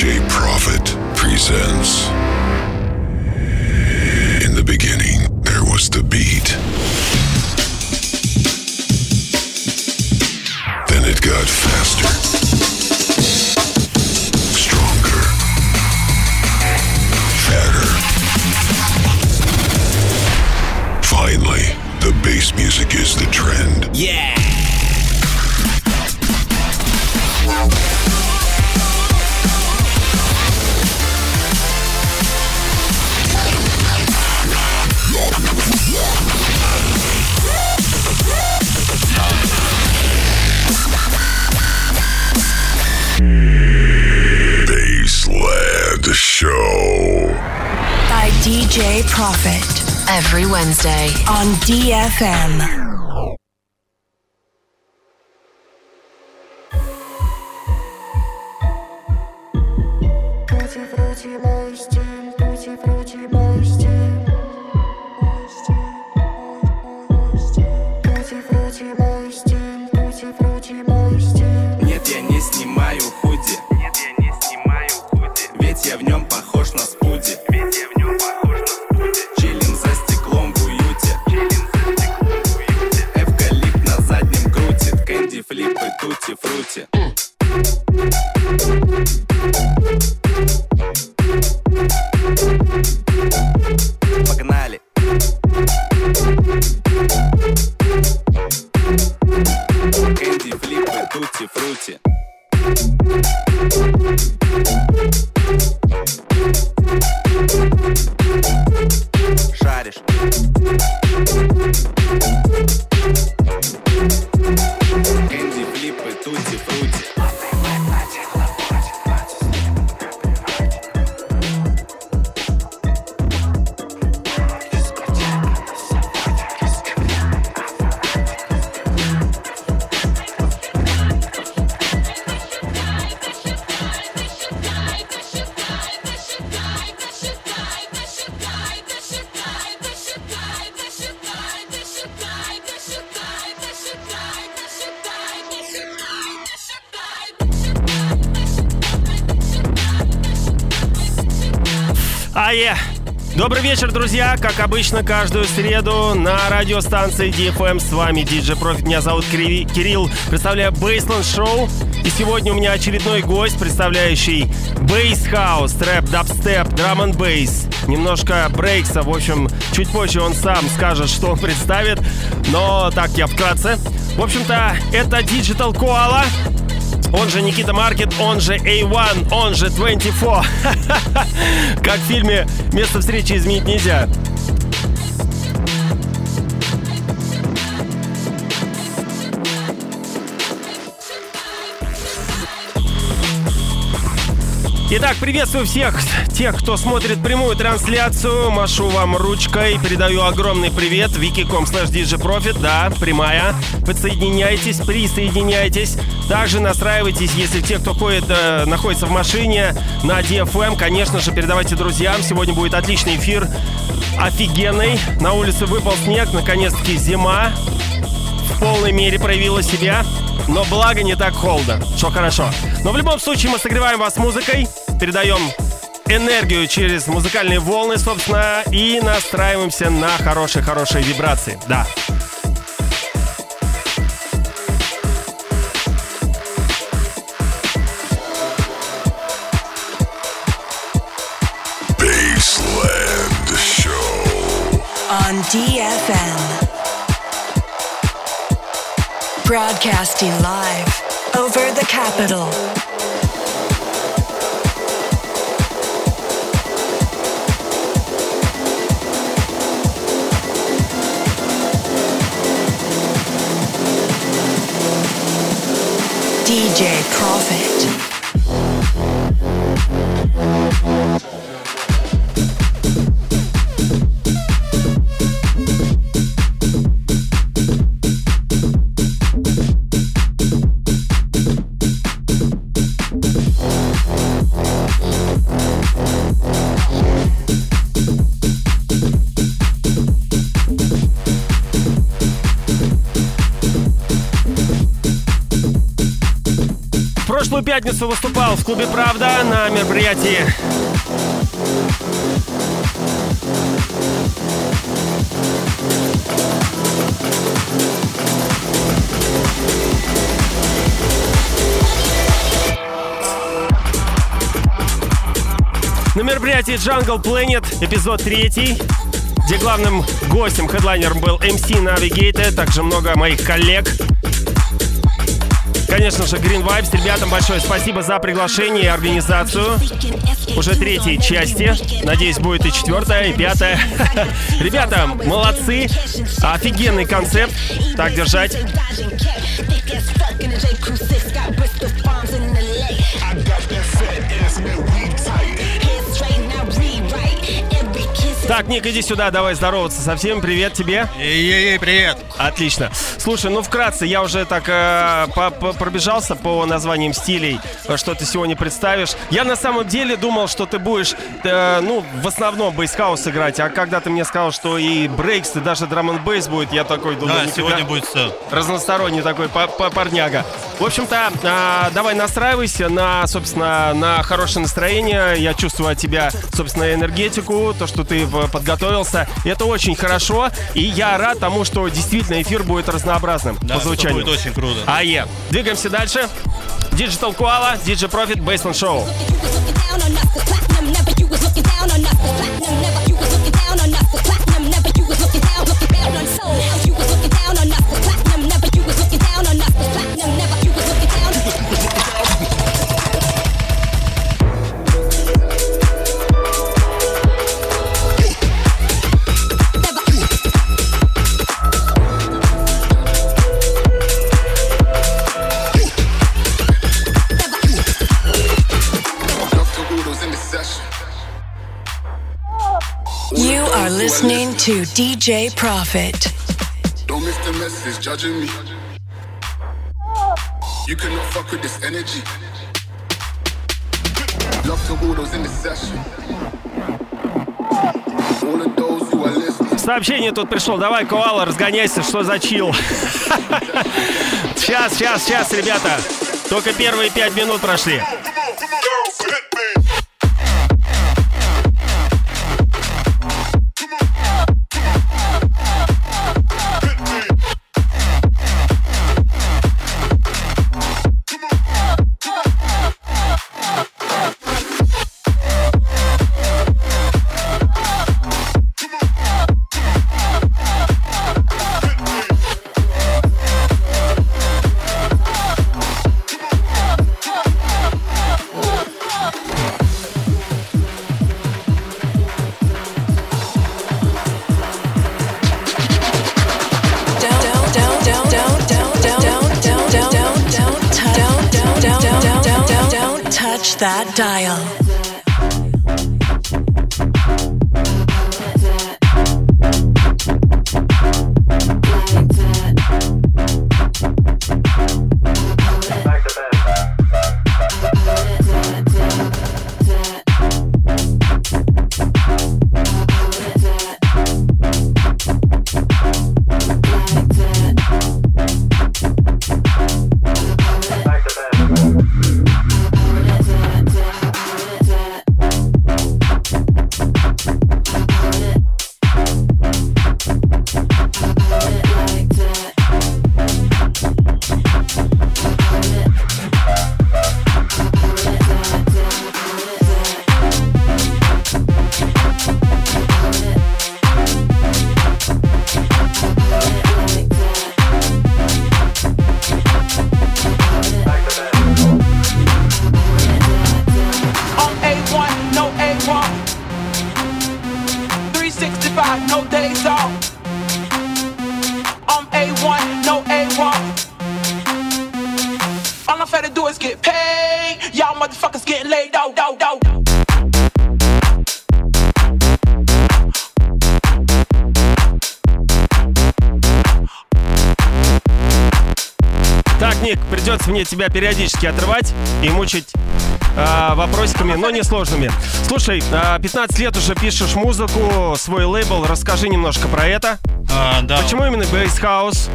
DJ Prophet presents. On DFM. Вечер, друзья! Как обычно, каждую среду на радиостанции DFM с вами DJ Profit. Меня зовут Кири- Кирилл. Представляю Bassland Show. И сегодня у меня очередной гость, представляющий bass house, трэп, дабстеп, drum n bass. Немножко брейкса. В общем, чуть позже он сам скажет, что он представит. Но так я вкратце. В общем-то, это Digital Koala. Он же Никита Маркет, он же A1, он же 24. Как в фильме «Место встречи изменить нельзя». Итак, приветствую всех тех, кто смотрит прямую трансляцию. Машу вам ручкой, передаю огромный привет. wiki.com slash djprofit, да, прямая. Подсоединяйтесь, присоединяйтесь. Также настраивайтесь, если те, кто ходит, э, находится в машине на DFM, конечно же, передавайте друзьям. Сегодня будет отличный эфир, офигенный. На улице выпал снег, наконец-таки зима в полной мере проявила себя. Но благо не так холодно, что хорошо. Но в любом случае мы согреваем вас музыкой, передаем энергию через музыкальные волны, собственно, и настраиваемся на хорошие-хорошие вибрации. Да. On DFM. Broadcasting live over the capital. DJ Profit. Пятницу выступал в клубе «Правда» на мероприятии На мероприятии Jungle Planet, эпизод 3, где главным гостем, хедлайнером был MC Navigator, также много моих коллег. Конечно же, Green Vibes. Ребятам большое спасибо за приглашение и организацию. Уже третьей части. Надеюсь, будет и четвертая, и пятая. Ребята, молодцы. Офигенный концепт. Так держать. Так, Ник, иди сюда, давай здороваться со всеми. Привет тебе. Ей-ей, привет. Отлично. Слушай, ну вкратце, я уже так э, по- по- пробежался по названиям стилей, э, что ты сегодня представишь. Я на самом деле думал, что ты будешь, э, ну, в основном бейсхаус играть, а когда ты мне сказал, что и брейкс, и даже драм н бейс будет, я такой думаю, Да, нифига, сегодня будет все. разносторонний такой па- па- парняга. В общем-то, а, давай настраивайся на, собственно, на хорошее настроение. Я чувствую от тебя, собственно, энергетику, то, что ты подготовился. Это очень хорошо. И я рад тому, что действительно эфир будет разнообразным Да, по это звучанию. будет очень круто. АЕ. Двигаемся дальше. Digital Koala, DJ Profit, Basement Show. Love to DJ Profit. Don't miss the message judging me. You cannot fuck with this energy. Love to all those in the session. All of those who are listening. Сообщение тут пришло. Давай, Коала, разгоняйся, что за чил. Сейчас, сейчас, сейчас, ребята. Только первые пять минут прошли. Off. On A1, no A1. All I'm finna do is get paid. Y'all motherfuckers getting laid out, out, out. Так, Ник, придется мне тебя периодически отрывать и мучить а, вопросиками, но не сложными. Слушай, а, 15 лет уже пишешь музыку, свой лейбл. Расскажи немножко про это. А, да. Почему именно Bass House?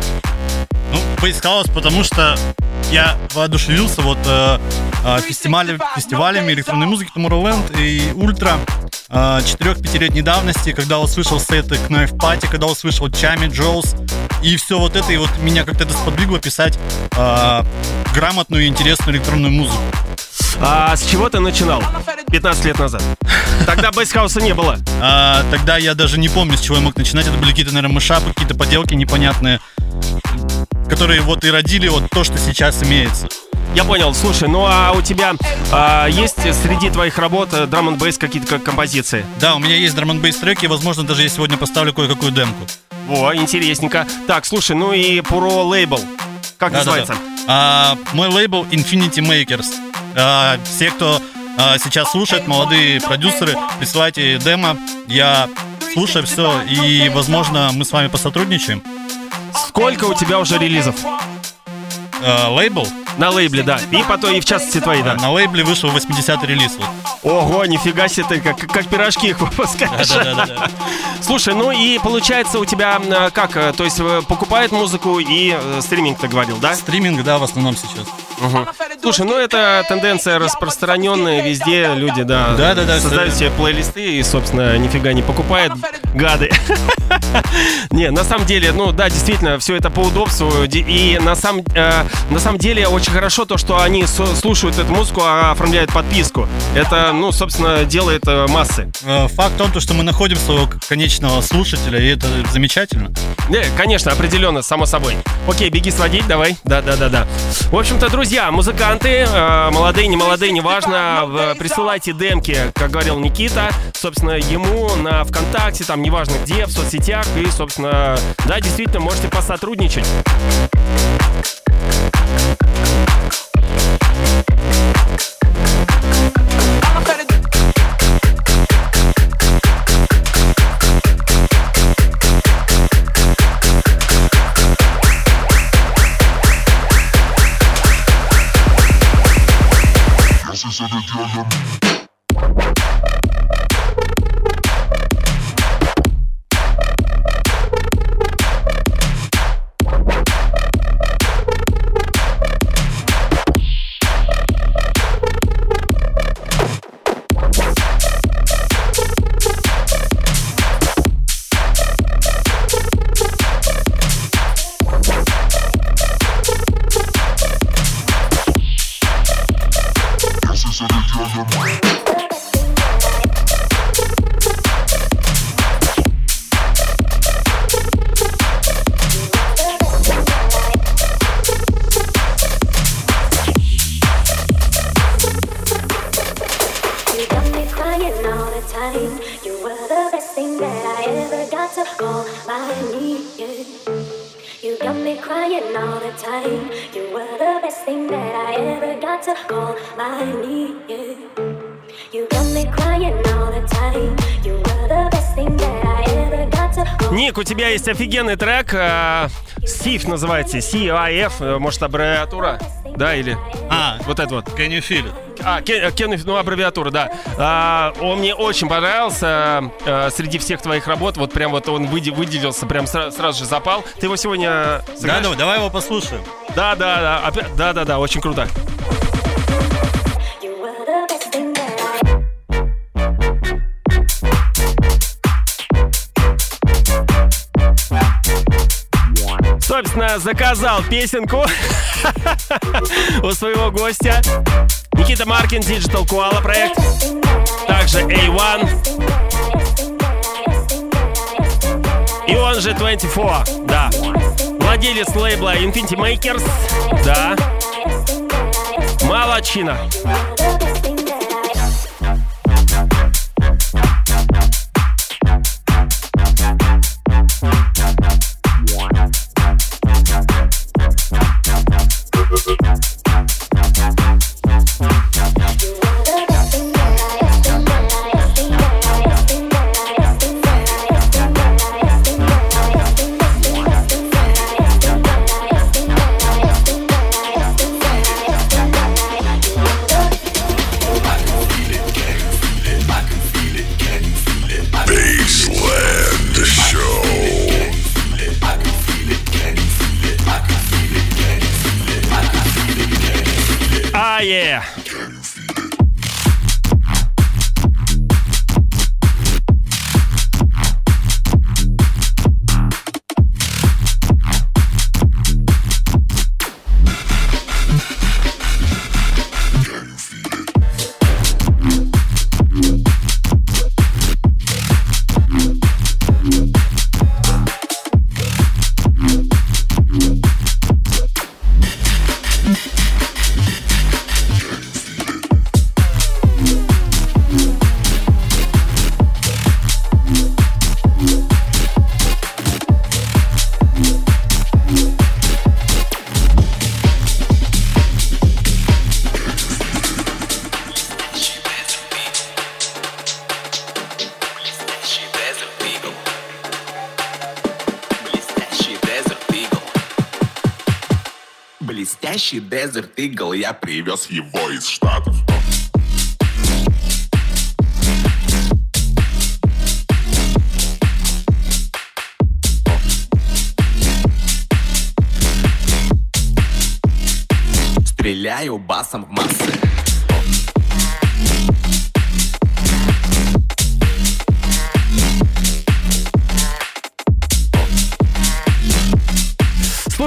Ну, поискалось, потому что я воодушевился вот э, э, фестиваля- фестивалями электронной музыки Tomorrowland и Ультра э, 4-5-летней давности, когда услышал сеты Knife Party, когда услышал Чами, Джоус, и все вот это, и вот меня как-то это сподвигло писать э, грамотную и интересную электронную музыку. А с чего ты начинал 15 лет назад? Тогда бейсхауса не было. А, тогда я даже не помню, с чего я мог начинать. Это были какие-то, наверное, мышапы, какие-то поделки непонятные, которые вот и родили вот то, что сейчас имеется. Я понял. Слушай, ну а у тебя а, есть среди твоих работ драм н бейс какие-то как композиции? Да, у меня есть драм н треки, возможно, даже я сегодня поставлю кое-какую демку. Во, интересненько. Так, слушай, ну и про лейбл. Как Да-да-да. называется? А, мой лейбл Infinity Makers. А, все, кто а, сейчас слушает, молодые продюсеры, присылайте демо. Я слушаю все, и, возможно, мы с вами посотрудничаем. Сколько у тебя уже релизов? А, лейбл? На лейбле, да. И потом, и в частности твои, да. На лейбле вышел 80-й релиз. вот. Ого, нифига себе ты, как, как пирожки их выпускаешь. Да-да-да-да. Слушай, ну и получается у тебя э, как, э, то есть э, покупает музыку и э, стриминг, ты говорил, да? Стриминг, да, в основном сейчас. Слушай, ну это тенденция распространенная везде, люди, да, Да-да-да, создают всё себе плейлисты и, собственно, нифига не покупают, гады. Не, на самом деле, ну да, действительно, все это по удобству, и на самом, э, на самом деле очень хорошо то, что они со- слушают эту музыку, а оформляют подписку. Это, ну, собственно, делает э, массы. Э, Факт в том, то, что мы находим своего конечного слушателя, и это замечательно. Не, конечно, определенно, само собой. Окей, беги сводить, давай. Да, да, да, да. В общем-то, друзья, музыканты, э, молодые, не молодые, неважно, присылайте демки, как говорил Никита, собственно, ему на ВКонтакте, там, неважно где, в соцсетях, и, собственно, да, действительно, можете посотрудничать. Herkese de diyelim. Got to call my need. You got me crying all the time. You were the best thing that I ever got to call my need. You got me crying all the time. You were the best thing that I ever got to call. Ник, у тебя есть офигенный трек, э, SIF называется, C-I-F, э, может, аббревиатура, да, или А, вот это вот. Can you feel it? А, Кен, Кен- ну, аббревиатура, да. А, он мне очень понравился э, среди всех твоих работ. Вот прям вот он выде- выделился, прям сра- сразу же запал. Ты его сегодня Да, сыграешь? давай, давай его послушаем. Да, да, да, опять- да, да, да, очень круто. Собственно, заказал песенку у своего гостя. Никита Маркин, Digital Koala проект. Также A1. И он же 24, да. Владелец лейбла Infinity Makers, да. Молодчина. Ah, yeah. Блестящий Desert Eagle, я привез его из Штатов. Стреляю басом в массы.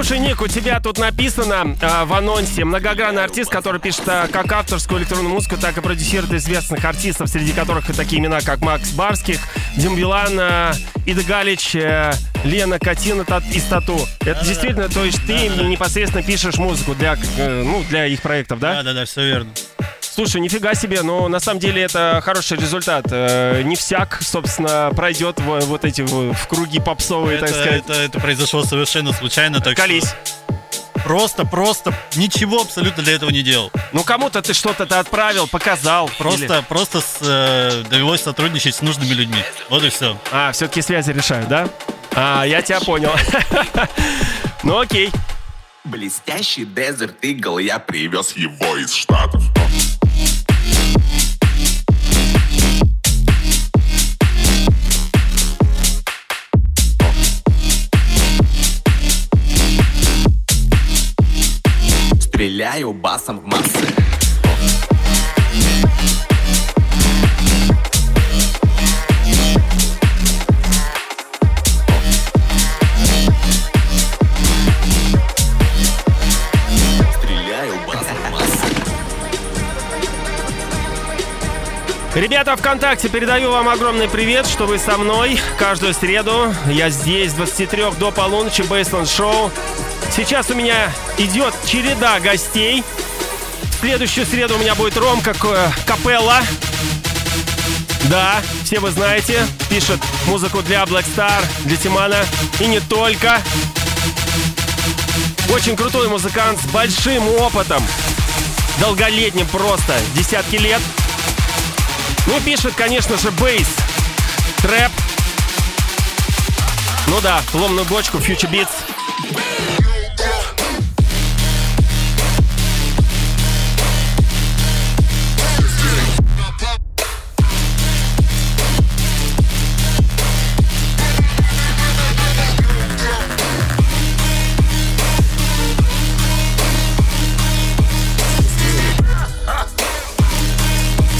Слушай, Ник, у тебя тут написано э, в анонсе многогранный артист, который пишет э, как авторскую электронную музыку, так и продюсирует известных артистов, среди которых и такие имена, как Макс Барских, Дим Билан, э, Ида Галич, э, Лена Катина Тат- из Тату. Это действительно, то есть ты им непосредственно пишешь музыку для, э, ну, для их проектов, да? Да-да-да, все верно. Слушай, нифига себе, но на самом деле это хороший результат. Э, не всяк, собственно, пройдет в, вот эти в, круги попсовые, так Это, сказать. это, это произошло совершенно случайно. Так что Колись. Просто, просто ничего абсолютно для этого не делал. Ну кому-то ты что-то-то отправил, показал. Просто, Или- просто с, э, довелось сотрудничать с нужными людьми. Вот и все. А, все-таки связи решают, да? А, я тебя понял. Ну окей. Блестящий Desert Eagle, я привез его из Штатов. Стреляю басом в массы. Ребята ВКонтакте, передаю вам огромный привет, что вы со мной каждую среду. Я здесь с 23 до полуночи, Бейсленд Шоу. Сейчас у меня идет череда гостей. В следующую среду у меня будет Ромка К- Капелла. Да, все вы знаете, пишет музыку для Black Star, для Тимана и не только. Очень крутой музыкант с большим опытом, долголетним просто, десятки лет. Ну пишет, конечно же, бейс, трэп. Ну да, ломную бочку, Future Beats.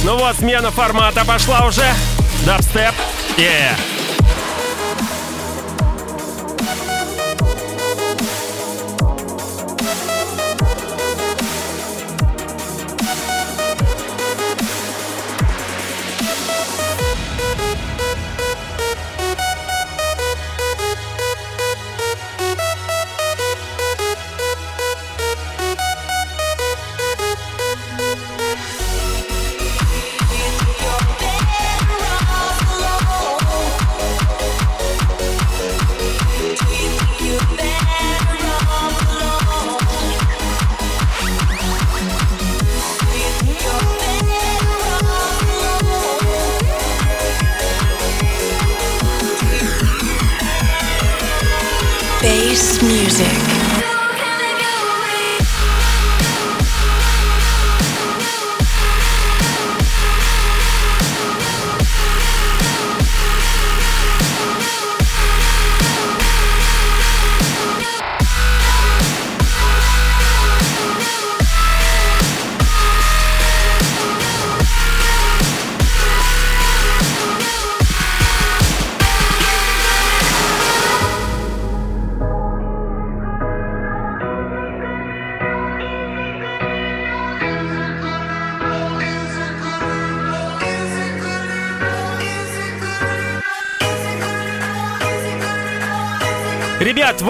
Ну вот, смена формата пошла уже. Дабстеп. Yeah.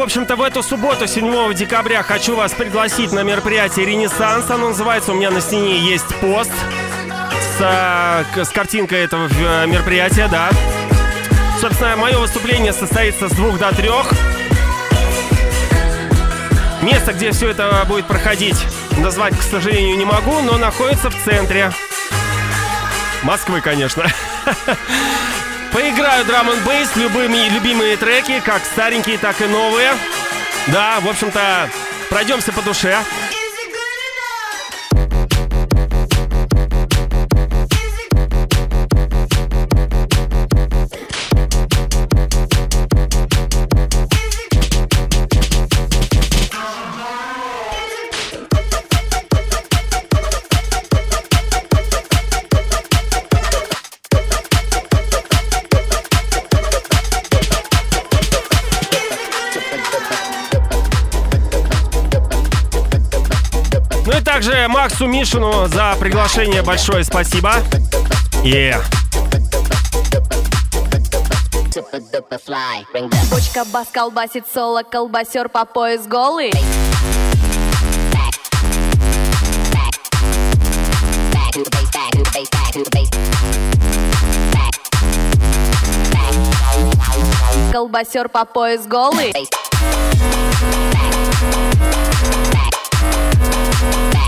Общем-то, в эту субботу, 7 декабря, хочу вас пригласить на мероприятие «Ренессанс». Оно называется, у меня на стене есть пост с, к- с картинкой этого э, мероприятия, да. Собственно, мое выступление состоится с двух до трех. Место, где все это будет проходить, назвать, к сожалению, не могу, но находится в центре. Москвы, конечно. Поиграю драм н бейс, любыми, любимые треки, как старенькие, так и новые. Да, в общем-то, Пройдемся по душе. Также Максу Мишину за приглашение большое спасибо. Yeah. Бочка бас колбасит соло, колбасер по пояс голый. Колбасер по пояс голый.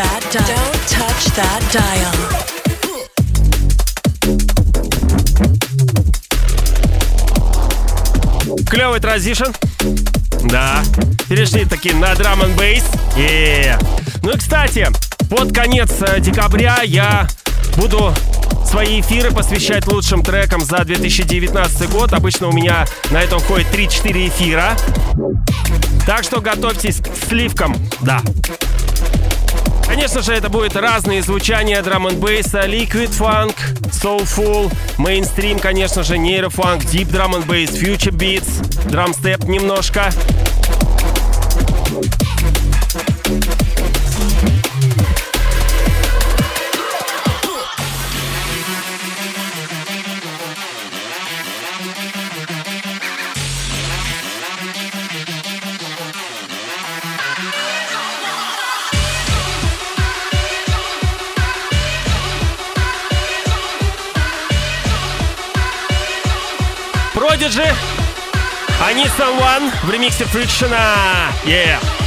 that dial. Don't touch that dial. Клевый транзишн. Да. Перешли таки на драм н бейс. Ну и, кстати, под конец э, декабря я буду свои эфиры посвящать лучшим трекам за 2019 год. Обычно у меня на это уходит 3-4 эфира. Так что готовьтесь к сливкам. Да. Конечно же, это будет разные звучания драм н бейса, liquid funk, soulful, мейнстрим, конечно же, нейрофанк, deep drum and bass, future beats, драмстеп немножко. I Need Someone в ремиксе Фрикшена. Yeah.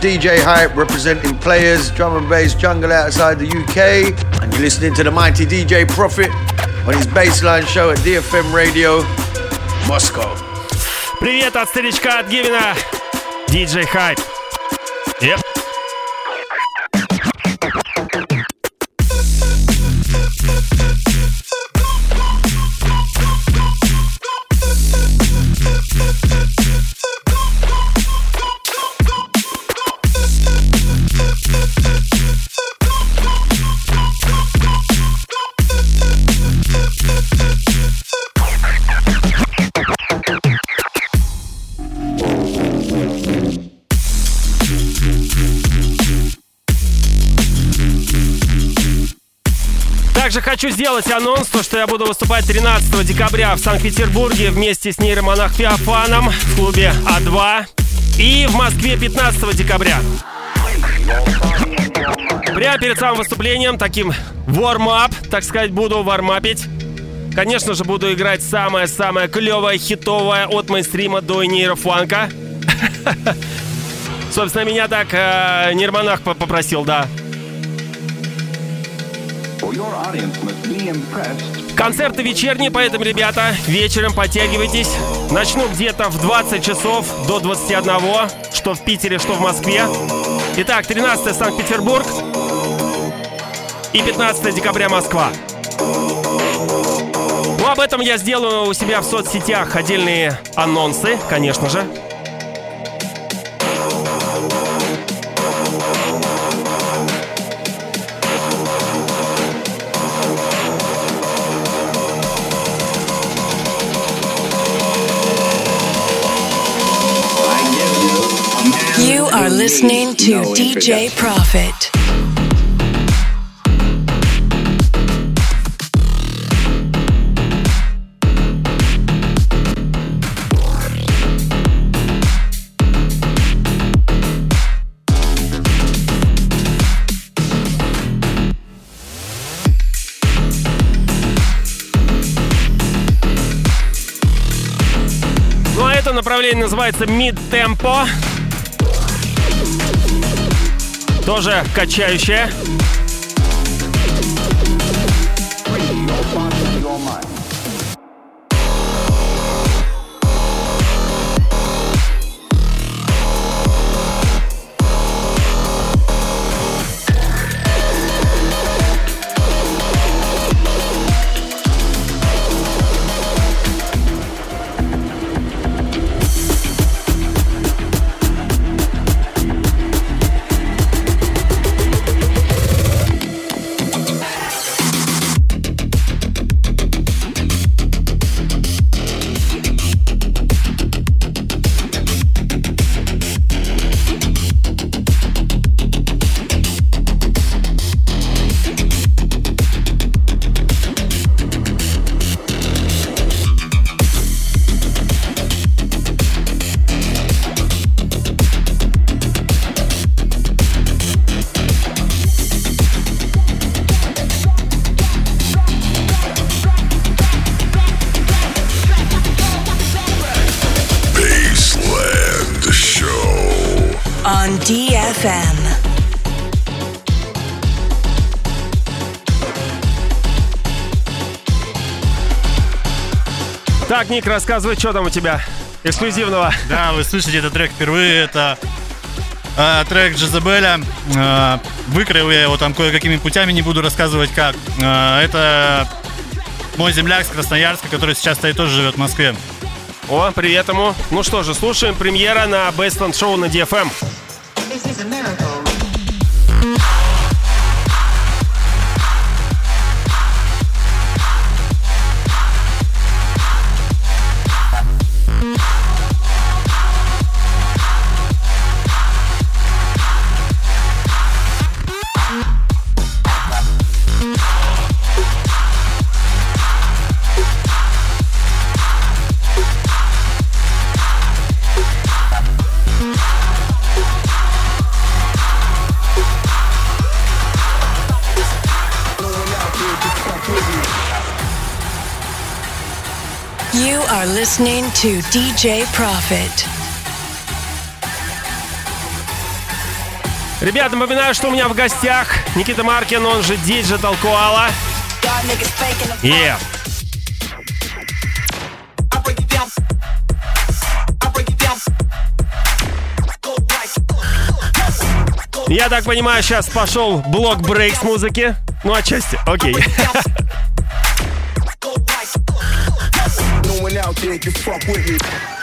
DJ Hype representing players, drum and bass jungle outside the UK. And you're listening to the mighty DJ Profit on his baseline show at DFM Radio, Moscow. Привет от старичка от Гивина, DJ Hype. Хочу сделать анонс, то, что я буду выступать 13 декабря в Санкт-Петербурге вместе с нейромонах Феофаном в клубе А2 и в Москве 15 декабря. Прямо перед самым выступлением, таким warm-up, так сказать, буду вармапить. Конечно же, буду играть самое-самое клевое, хитовое от мейнстрима до нейрофанка. Собственно, меня так э, нейромонах по- попросил, да. Концерты вечерние, поэтому, ребята, вечером подтягивайтесь. Начну где-то в 20 часов до 21, что в Питере, что в Москве. Итак, 13 Санкт-Петербург и 15 декабря Москва. Ну, об этом я сделаю у себя в соцсетях отдельные анонсы, конечно же. Listening to DJ Profit. Ну а это направление называется Mid Tempo. Тоже качающее. DFM. Так, Ник, рассказывай, что там у тебя эксклюзивного. Да, вы слышите этот трек впервые. Это э, трек Джезабеля. Э, выкроил я его там кое-какими путями, не буду рассказывать как. Э, это мой земляк с Красноярска, который сейчас стоит тоже живет в Москве. О, привет ему. Ну что же, слушаем премьера на Baseland Show на DFM. this is there. To DJ Profit. Ребята, напоминаю, что у меня в гостях Никита Маркин, он же Digital Koala. Yeah. Я так понимаю, сейчас пошел блок брейк с музыки. Ну, отчасти. Окей. No think you fuck with me.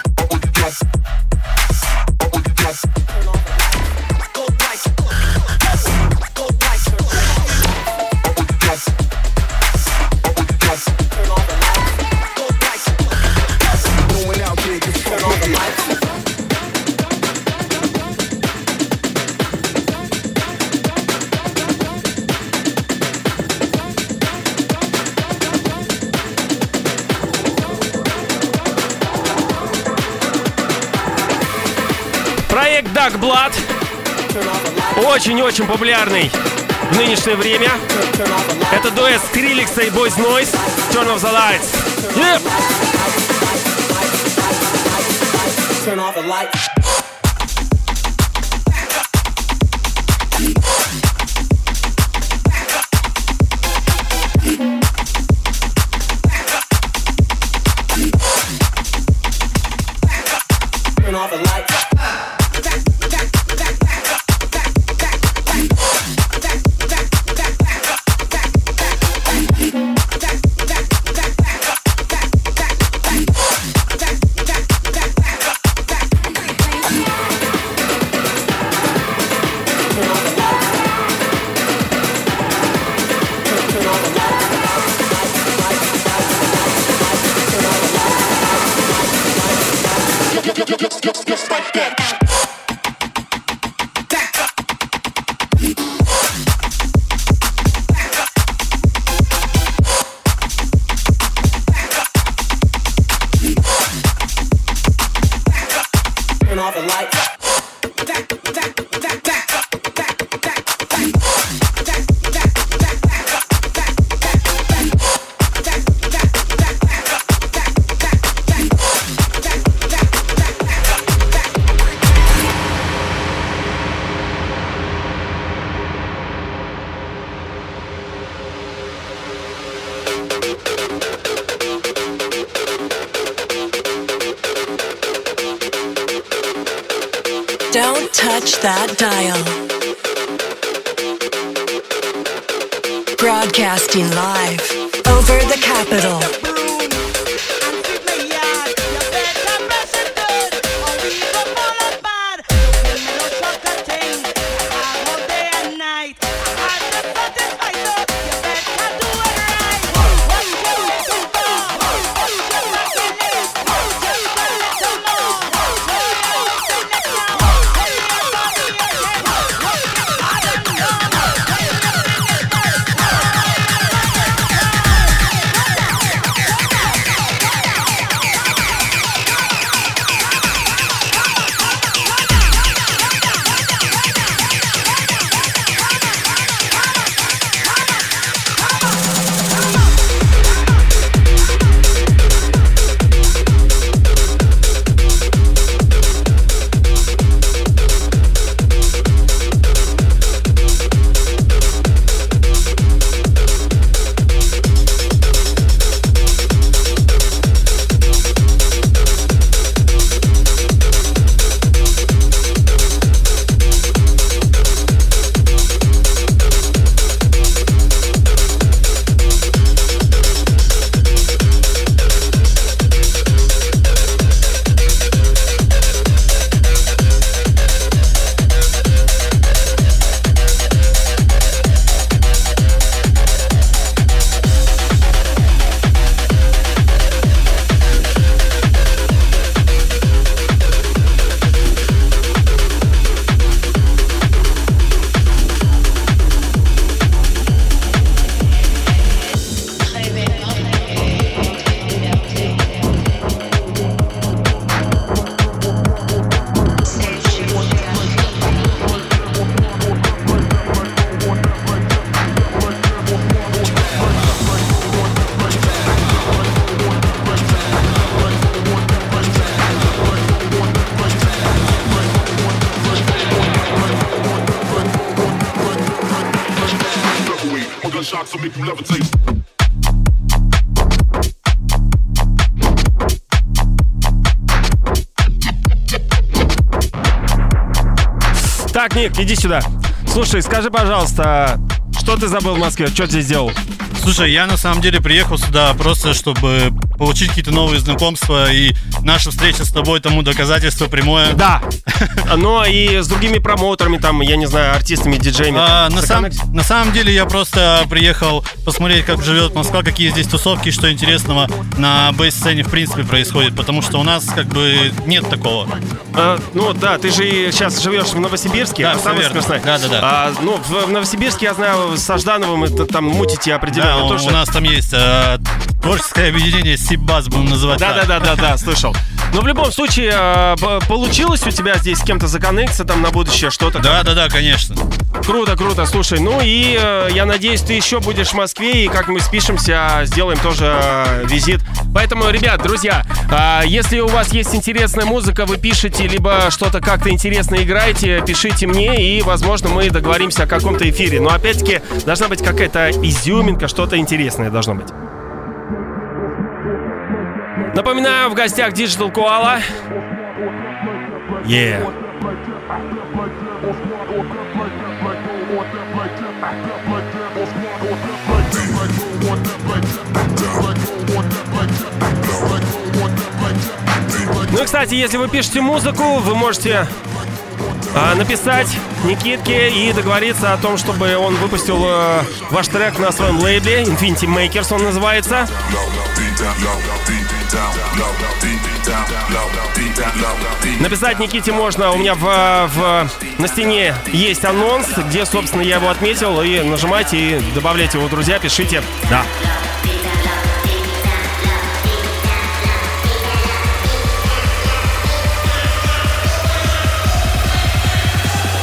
Dark Blood. Очень-очень популярный в нынешнее время. Это дуэт Скриликса и Boys Noise. Turn off the lights. Yep. Turn off the lights. Так, Ник, иди сюда. Слушай, скажи, пожалуйста, что ты забыл в Москве? Что ты здесь делал? Слушай, я на самом деле приехал сюда просто, чтобы получить какие-то новые знакомства, и наша встреча с тобой тому доказательство прямое. Да. Но и с другими промоутерами, там, я не знаю, артистами, диджеями. А, на, сам- на самом деле я просто приехал посмотреть, как живет Москва, какие здесь тусовки, что интересного на бейс-сцене в принципе происходит, потому что у нас как бы нет такого. А, ну да, ты же сейчас живешь в Новосибирске, Да, а самое верно. смешное. Да, да, да. А, ну, в, в Новосибирске я знаю, с Ждановым это там мутите определенно. Да, у, тоже. у нас там есть э, творческое объединение Сибас, будем называть Да, да, так. да, да, да, слышал. Но в любом случае, э, получилось у тебя здесь с кем-то законнектиться там на будущее что-то? Да, да, да, конечно. Круто, круто, слушай. Ну и э, я надеюсь, ты еще будешь в Москве, и как мы спишемся, сделаем тоже э, визит. Поэтому, ребят, друзья, а, если у вас есть интересная музыка, вы пишете, либо что-то как-то интересно играете, пишите мне, и, возможно, мы договоримся о каком-то эфире. Но, опять-таки, должна быть какая-то изюминка, что-то интересное должно быть. Напоминаю, в гостях Digital Koala. Yeah. Ну и, кстати, если вы пишете музыку, вы можете а, написать Никитке и договориться о том, чтобы он выпустил э, ваш трек на своем лейбле. Infinity Makers он называется. Написать Никите можно. У меня в, в, на стене есть анонс, где, собственно, я его отметил. И нажимайте и добавляйте его, друзья, пишите. Да.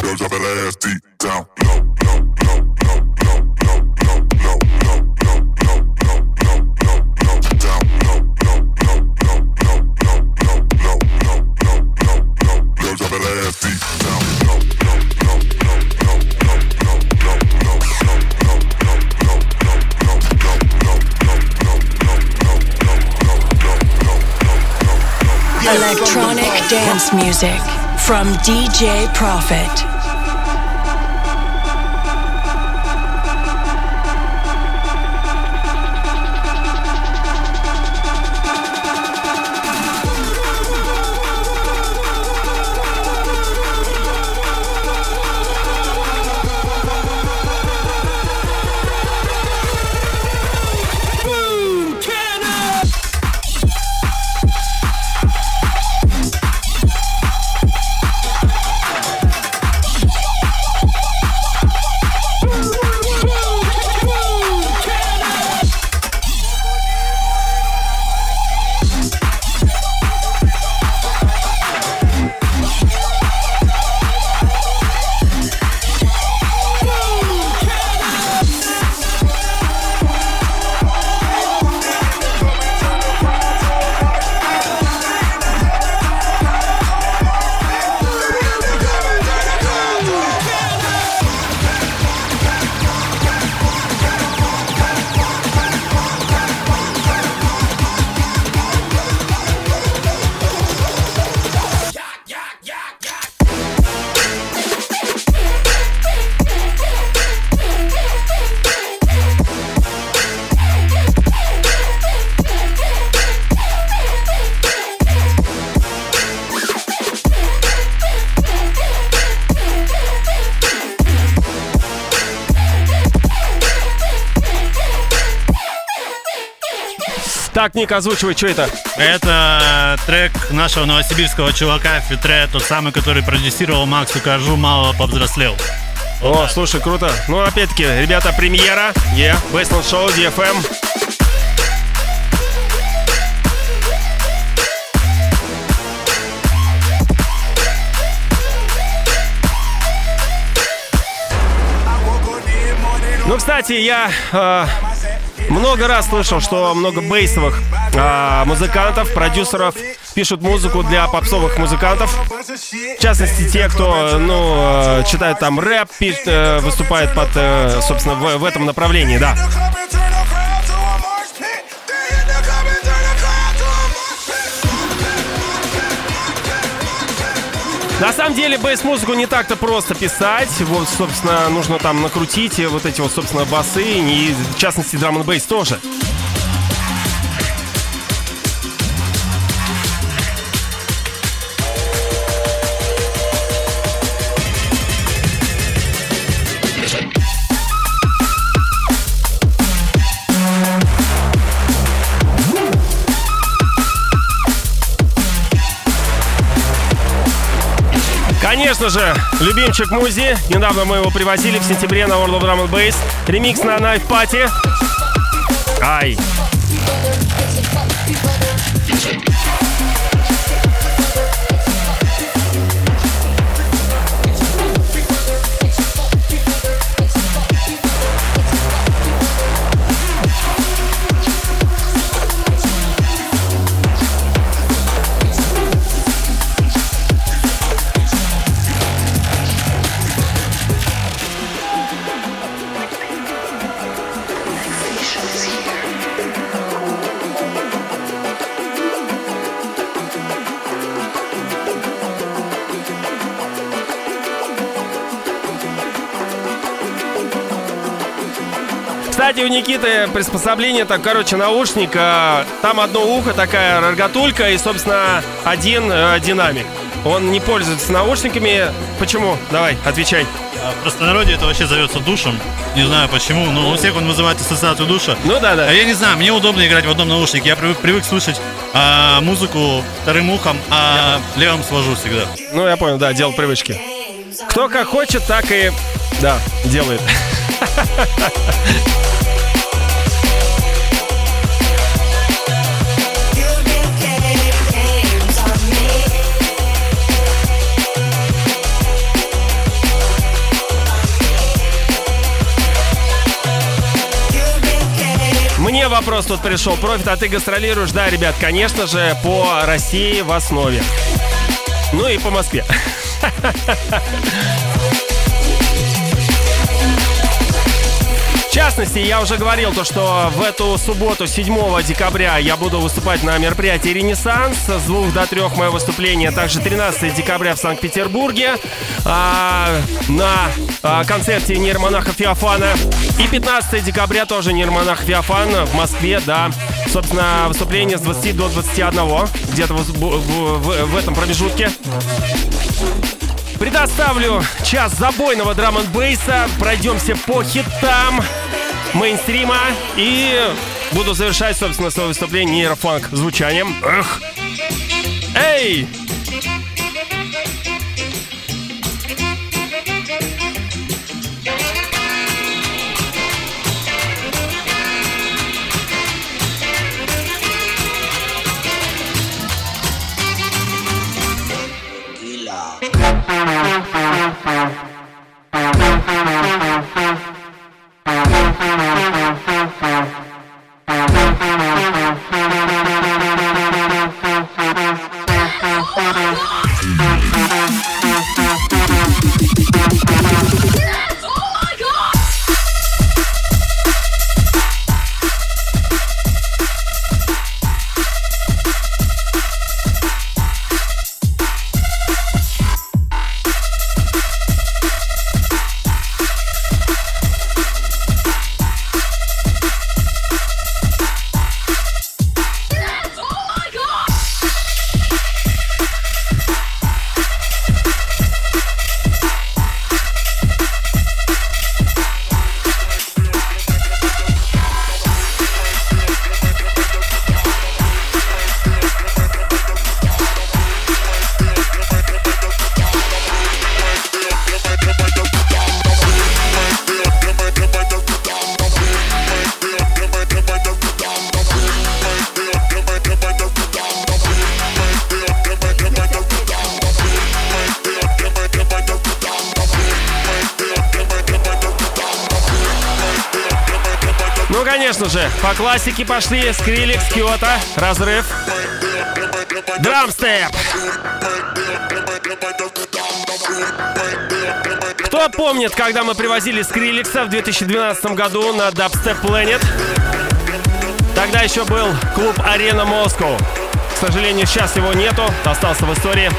Girls drop that ass deep down low, Electronic dance music from DJ Profit. Так, Ник, озвучивай, что это? Это трек нашего новосибирского чувака Фитре, тот самый, который продюсировал Максу Кажу, мало повзрослел. О, слушай, круто. Ну, опять-таки, ребята, премьера. Yeah, Baseline Show, DFM. Ну, кстати, я э, много раз слышал, что много бейсовых э, музыкантов, продюсеров пишут музыку для попсовых музыкантов. В частности, те, кто, ну, э, читает там рэп, пишет, э, выступает под, э, собственно, в, в этом направлении, да. На самом деле бейс-музыку не так-то просто писать. Вот, собственно, нужно там накрутить вот эти вот, собственно, басы. И, в частности, драм бейс тоже. Конечно же, любимчик Музи. Недавно мы его привозили в сентябре на World of Drum and Bass. Ремикс на Knife Party. Ай. У Никиты приспособление, так, короче, наушник, а, там одно ухо, такая рогатулька и, собственно, один э, динамик. Он не пользуется наушниками. Почему? Давай, отвечай. А В простонародье это вообще зовется душем. Не знаю почему, но у всех он вызывает ассоциацию душа. Ну да, да. А я не знаю, мне удобно играть в одном наушнике. Я привык, привык слушать а, музыку вторым ухом, а левым свожу всегда. Ну, я понял, да, дело привычки. Кто как хочет, так и, да, делает. вопрос тут пришел. Профит, а ты гастролируешь? Да, ребят, конечно же, по России в основе. Ну и по Москве. В частности, я уже говорил то, что в эту субботу, 7 декабря, я буду выступать на мероприятии «Ренессанс». С 2 до 3 мое выступление. Также 13 декабря в Санкт-Петербурге а, на а, концерте нейромонаха Феофана. И 15 декабря тоже нейромонах Феофан в Москве, да. Собственно, выступление с 20 до 21, где-то в, в- в- в этом промежутке. Предоставлю час забойного драм бейса Пройдемся по хитам мейнстрима. И буду завершать, собственно, свое выступление нейрофанк звучанием. Эх. Эй! Thank. По классике пошли Скриликс, Киота, Разрыв, Драмстеп. Кто помнит, когда мы привозили Скриликса в 2012 году на Dubstep Planet? Тогда еще был клуб Арена Москва. К сожалению, сейчас его нету, остался в истории,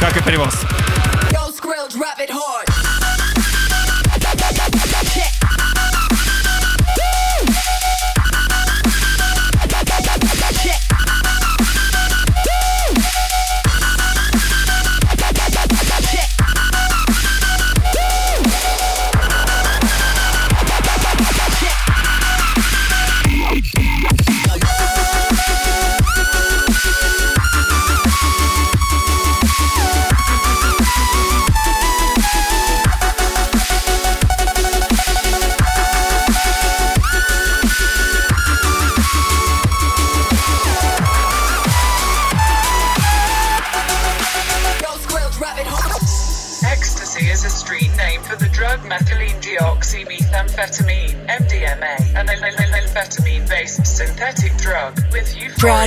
как и привоз.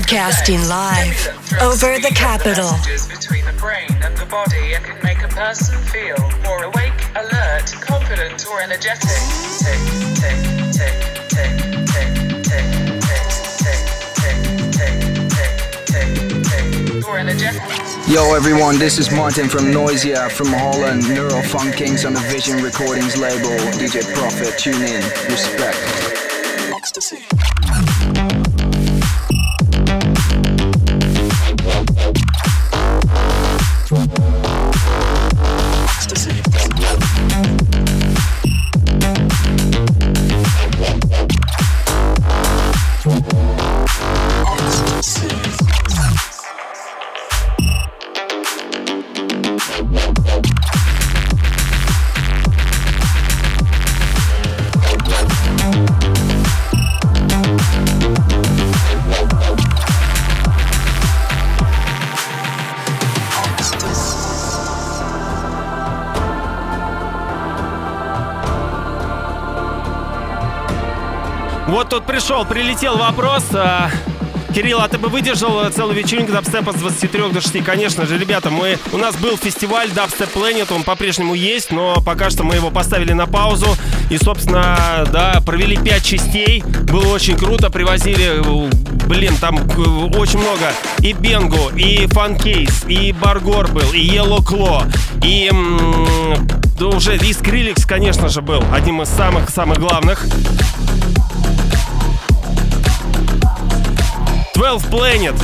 Broadcasting live over the capital. between the brain and the body and can make a person feel more awake, alert, confident, or energetic. Tick, tick, tick, tick, tick, tick, tick, tick, tick, tick, tick, tick, tick, or energetic. Yo everyone, this is Martin from Noisia from Holland, Neural Funk Kings on the Vision Recordings label. DJ Prophet, tune in. Respect. Вот тут пришел, прилетел вопрос. а, Кирилл, а ты бы выдержал целую вечеринку дабстепа с 23 до 6? Конечно же, ребята, мы, у нас был фестиваль Dubstep Planet, он по-прежнему есть, но пока что мы его поставили на паузу. И, собственно, да, провели 5 частей. Было очень круто, привозили, блин, там э, очень много. И Бенгу, и Фанкейс, и Баргор был, и Yellow Claw, и да уже и Скриликс, конечно же, был одним из самых-самых главных. 12 Planet,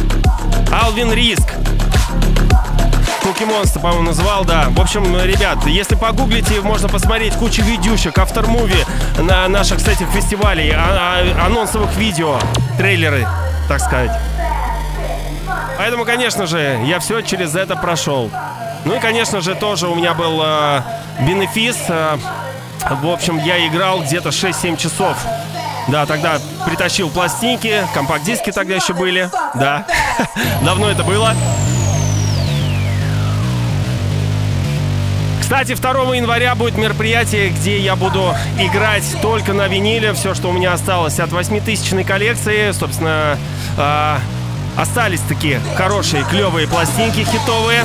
Алвин Риск, Куки Монстр, по-моему, называл, да. В общем, ребят, если погуглите, можно посмотреть кучу видюшек, автор-муви на наших, кстати, фестивалей, а- а- анонсовых видео, трейлеры, так сказать. Поэтому, конечно же, я все через это прошел. Ну и, конечно же, тоже у меня был э, бенефис. э, в общем, я играл где-то 6-7 часов. Да, тогда притащил пластинки, компакт-диски тогда еще были. Да, давно это было. Кстати, 2 января будет мероприятие, где я буду играть только на виниле. Все, что у меня осталось от 8000 коллекции. Собственно, а, остались такие хорошие, клевые пластинки хитовые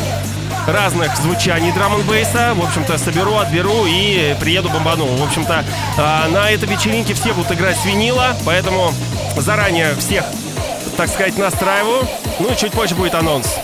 разных звучаний драм н бейса. В общем-то, соберу, отберу и приеду бомбану. В общем-то, а, на этой вечеринке все будут играть с винила, поэтому заранее всех, так сказать, настраиваю. Ну чуть позже будет анонс.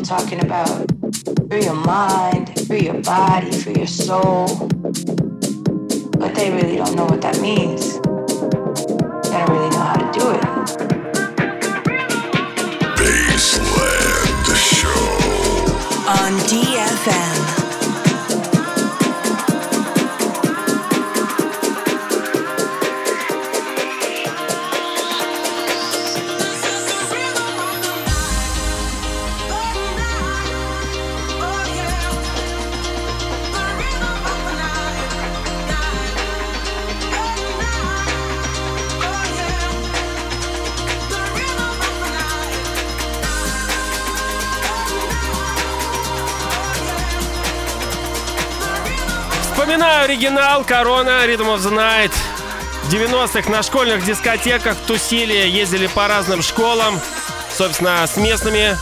People talking about free your mind, free your body, free your soul. But they really don't know what that means. Оригинал Корона Rhythm of the Night. В 90-х на школьных дискотеках тусили, ездили по разным школам. Собственно, с местными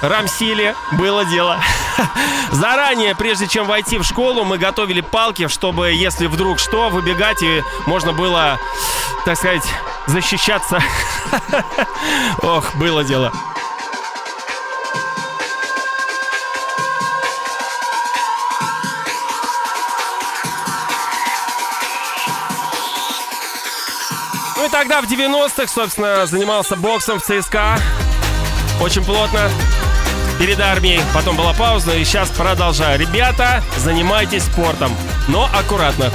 рамсили. Было дело. Заранее, прежде чем войти в школу, мы готовили палки, чтобы, если вдруг что, выбегать и можно было, так сказать, защищаться. Ох, было дело. Тогда в 90-х, собственно, занимался боксом в ЦСКА. Очень плотно. Перед армией. Потом была пауза, и сейчас продолжаю. Ребята, занимайтесь спортом, но аккуратно.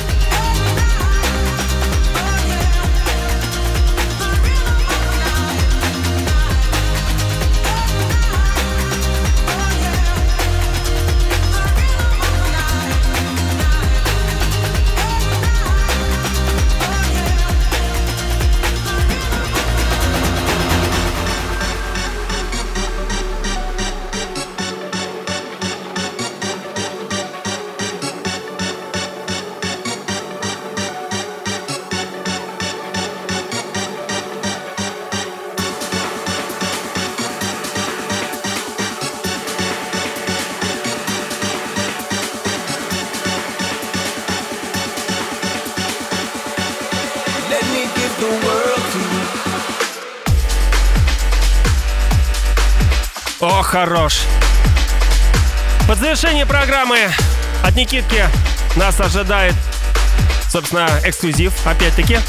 Программы от Никитки нас ожидает, собственно, эксклюзив, опять-таки.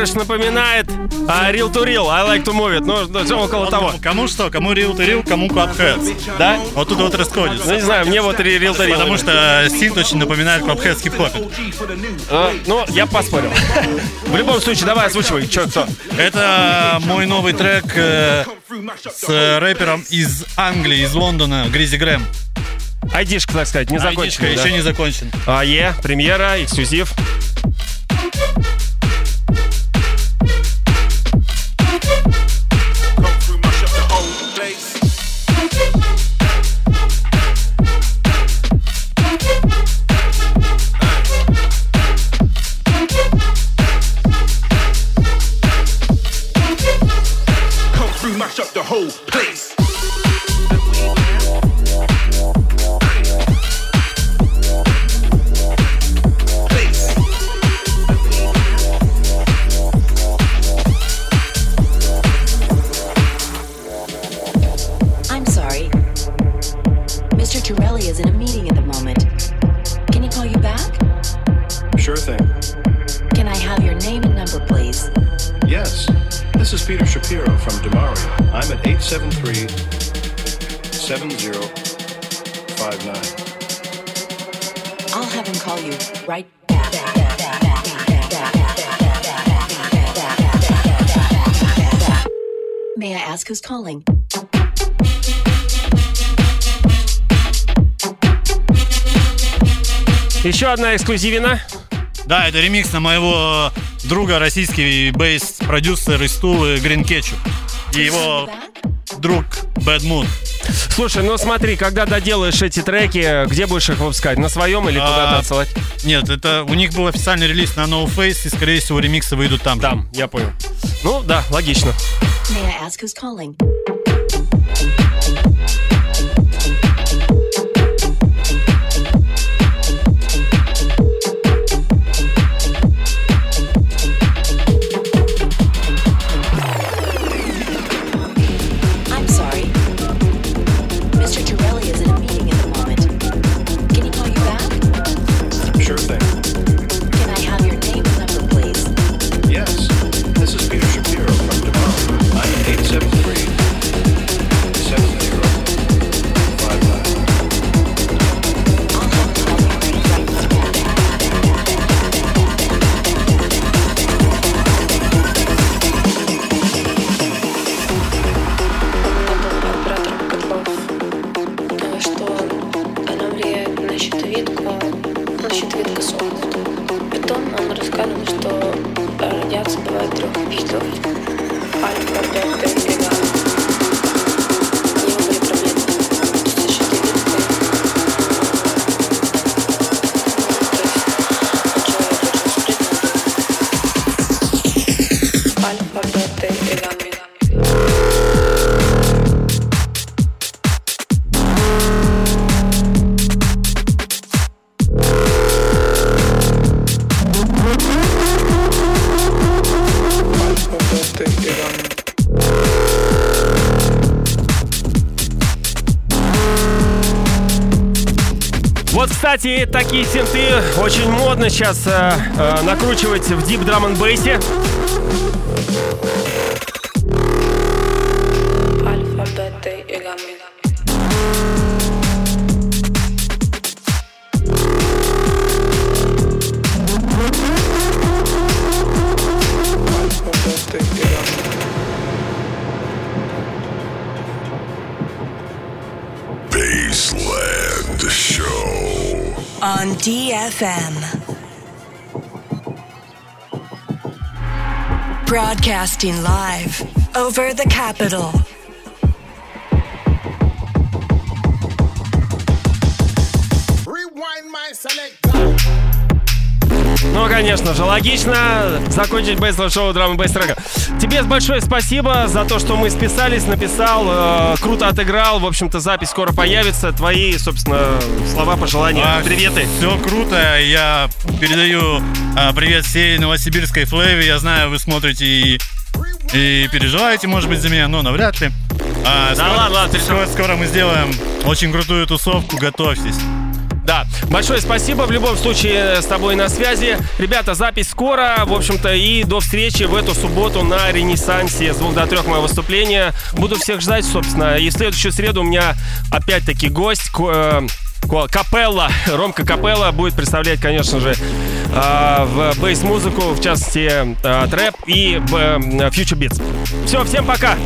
Да. Проигрыш напоминает а, Real to Real, I like to move it. Ну, ну, около того. Кому что? Кому Real to Real, кому Clubheads. Да? Вот тут вот расходится. Ну, не знаю, мне вот Real to Real. Потому что синт очень напоминает Clubheads хип-хопе. А, ну, я поспорил. В любом случае, давай озвучивай, что кто. Это мой новый трек э, с рэпером из Англии, из Лондона, Гризи Грэм. Айдишка, так сказать, не закончена. Айдишка еще не закончен. А, е, премьера, эксклюзив. Одна эксклюзивина. Да, это ремикс на моего друга, российский бейс-продюсер из Тулы Green Ketchup. И его друг Bad Mood. Слушай, ну смотри, когда доделаешь эти треки, где будешь их выпускать? На своем или куда-то А, отсылать? Нет, это у них был официальный релиз на No Face, и, скорее всего, ремиксы выйдут там. Там, я понял. Ну, да, логично. May I ask who's calling? Вот, кстати, такие синты очень модно сейчас э, э, накручивать в дип драм н бейсе. DFM. Broadcasting live over the capital. Конечно же, логично закончить бейсленд шоу драм бейс трека. Тебе большое спасибо за то, что мы списались, написал, э, круто отыграл. В общем-то, запись скоро появится. Твои, собственно, слова, пожелания, А, приветы. Все круто. Я передаю а, привет всей новосибирской флейве. Я знаю, вы смотрите и, и переживаете, может быть, за меня, но навряд ли. А, Да ладно, ладно, скоро, скоро мы сделаем очень крутую тусовку. Готовьтесь. Да, большое спасибо. В любом случае, с тобой на связи. Ребята, запись скоро, в общем-то, и до встречи в эту субботу на Ренессансе с двух до трех мое выступление. Буду всех ждать, собственно. И в следующую среду у меня опять-таки гость. э, Капелла, Ромка Капелла будет представлять, конечно же, э, в бейс-музыку, в частности, э, трэп и Future Beats. Все, всем пока!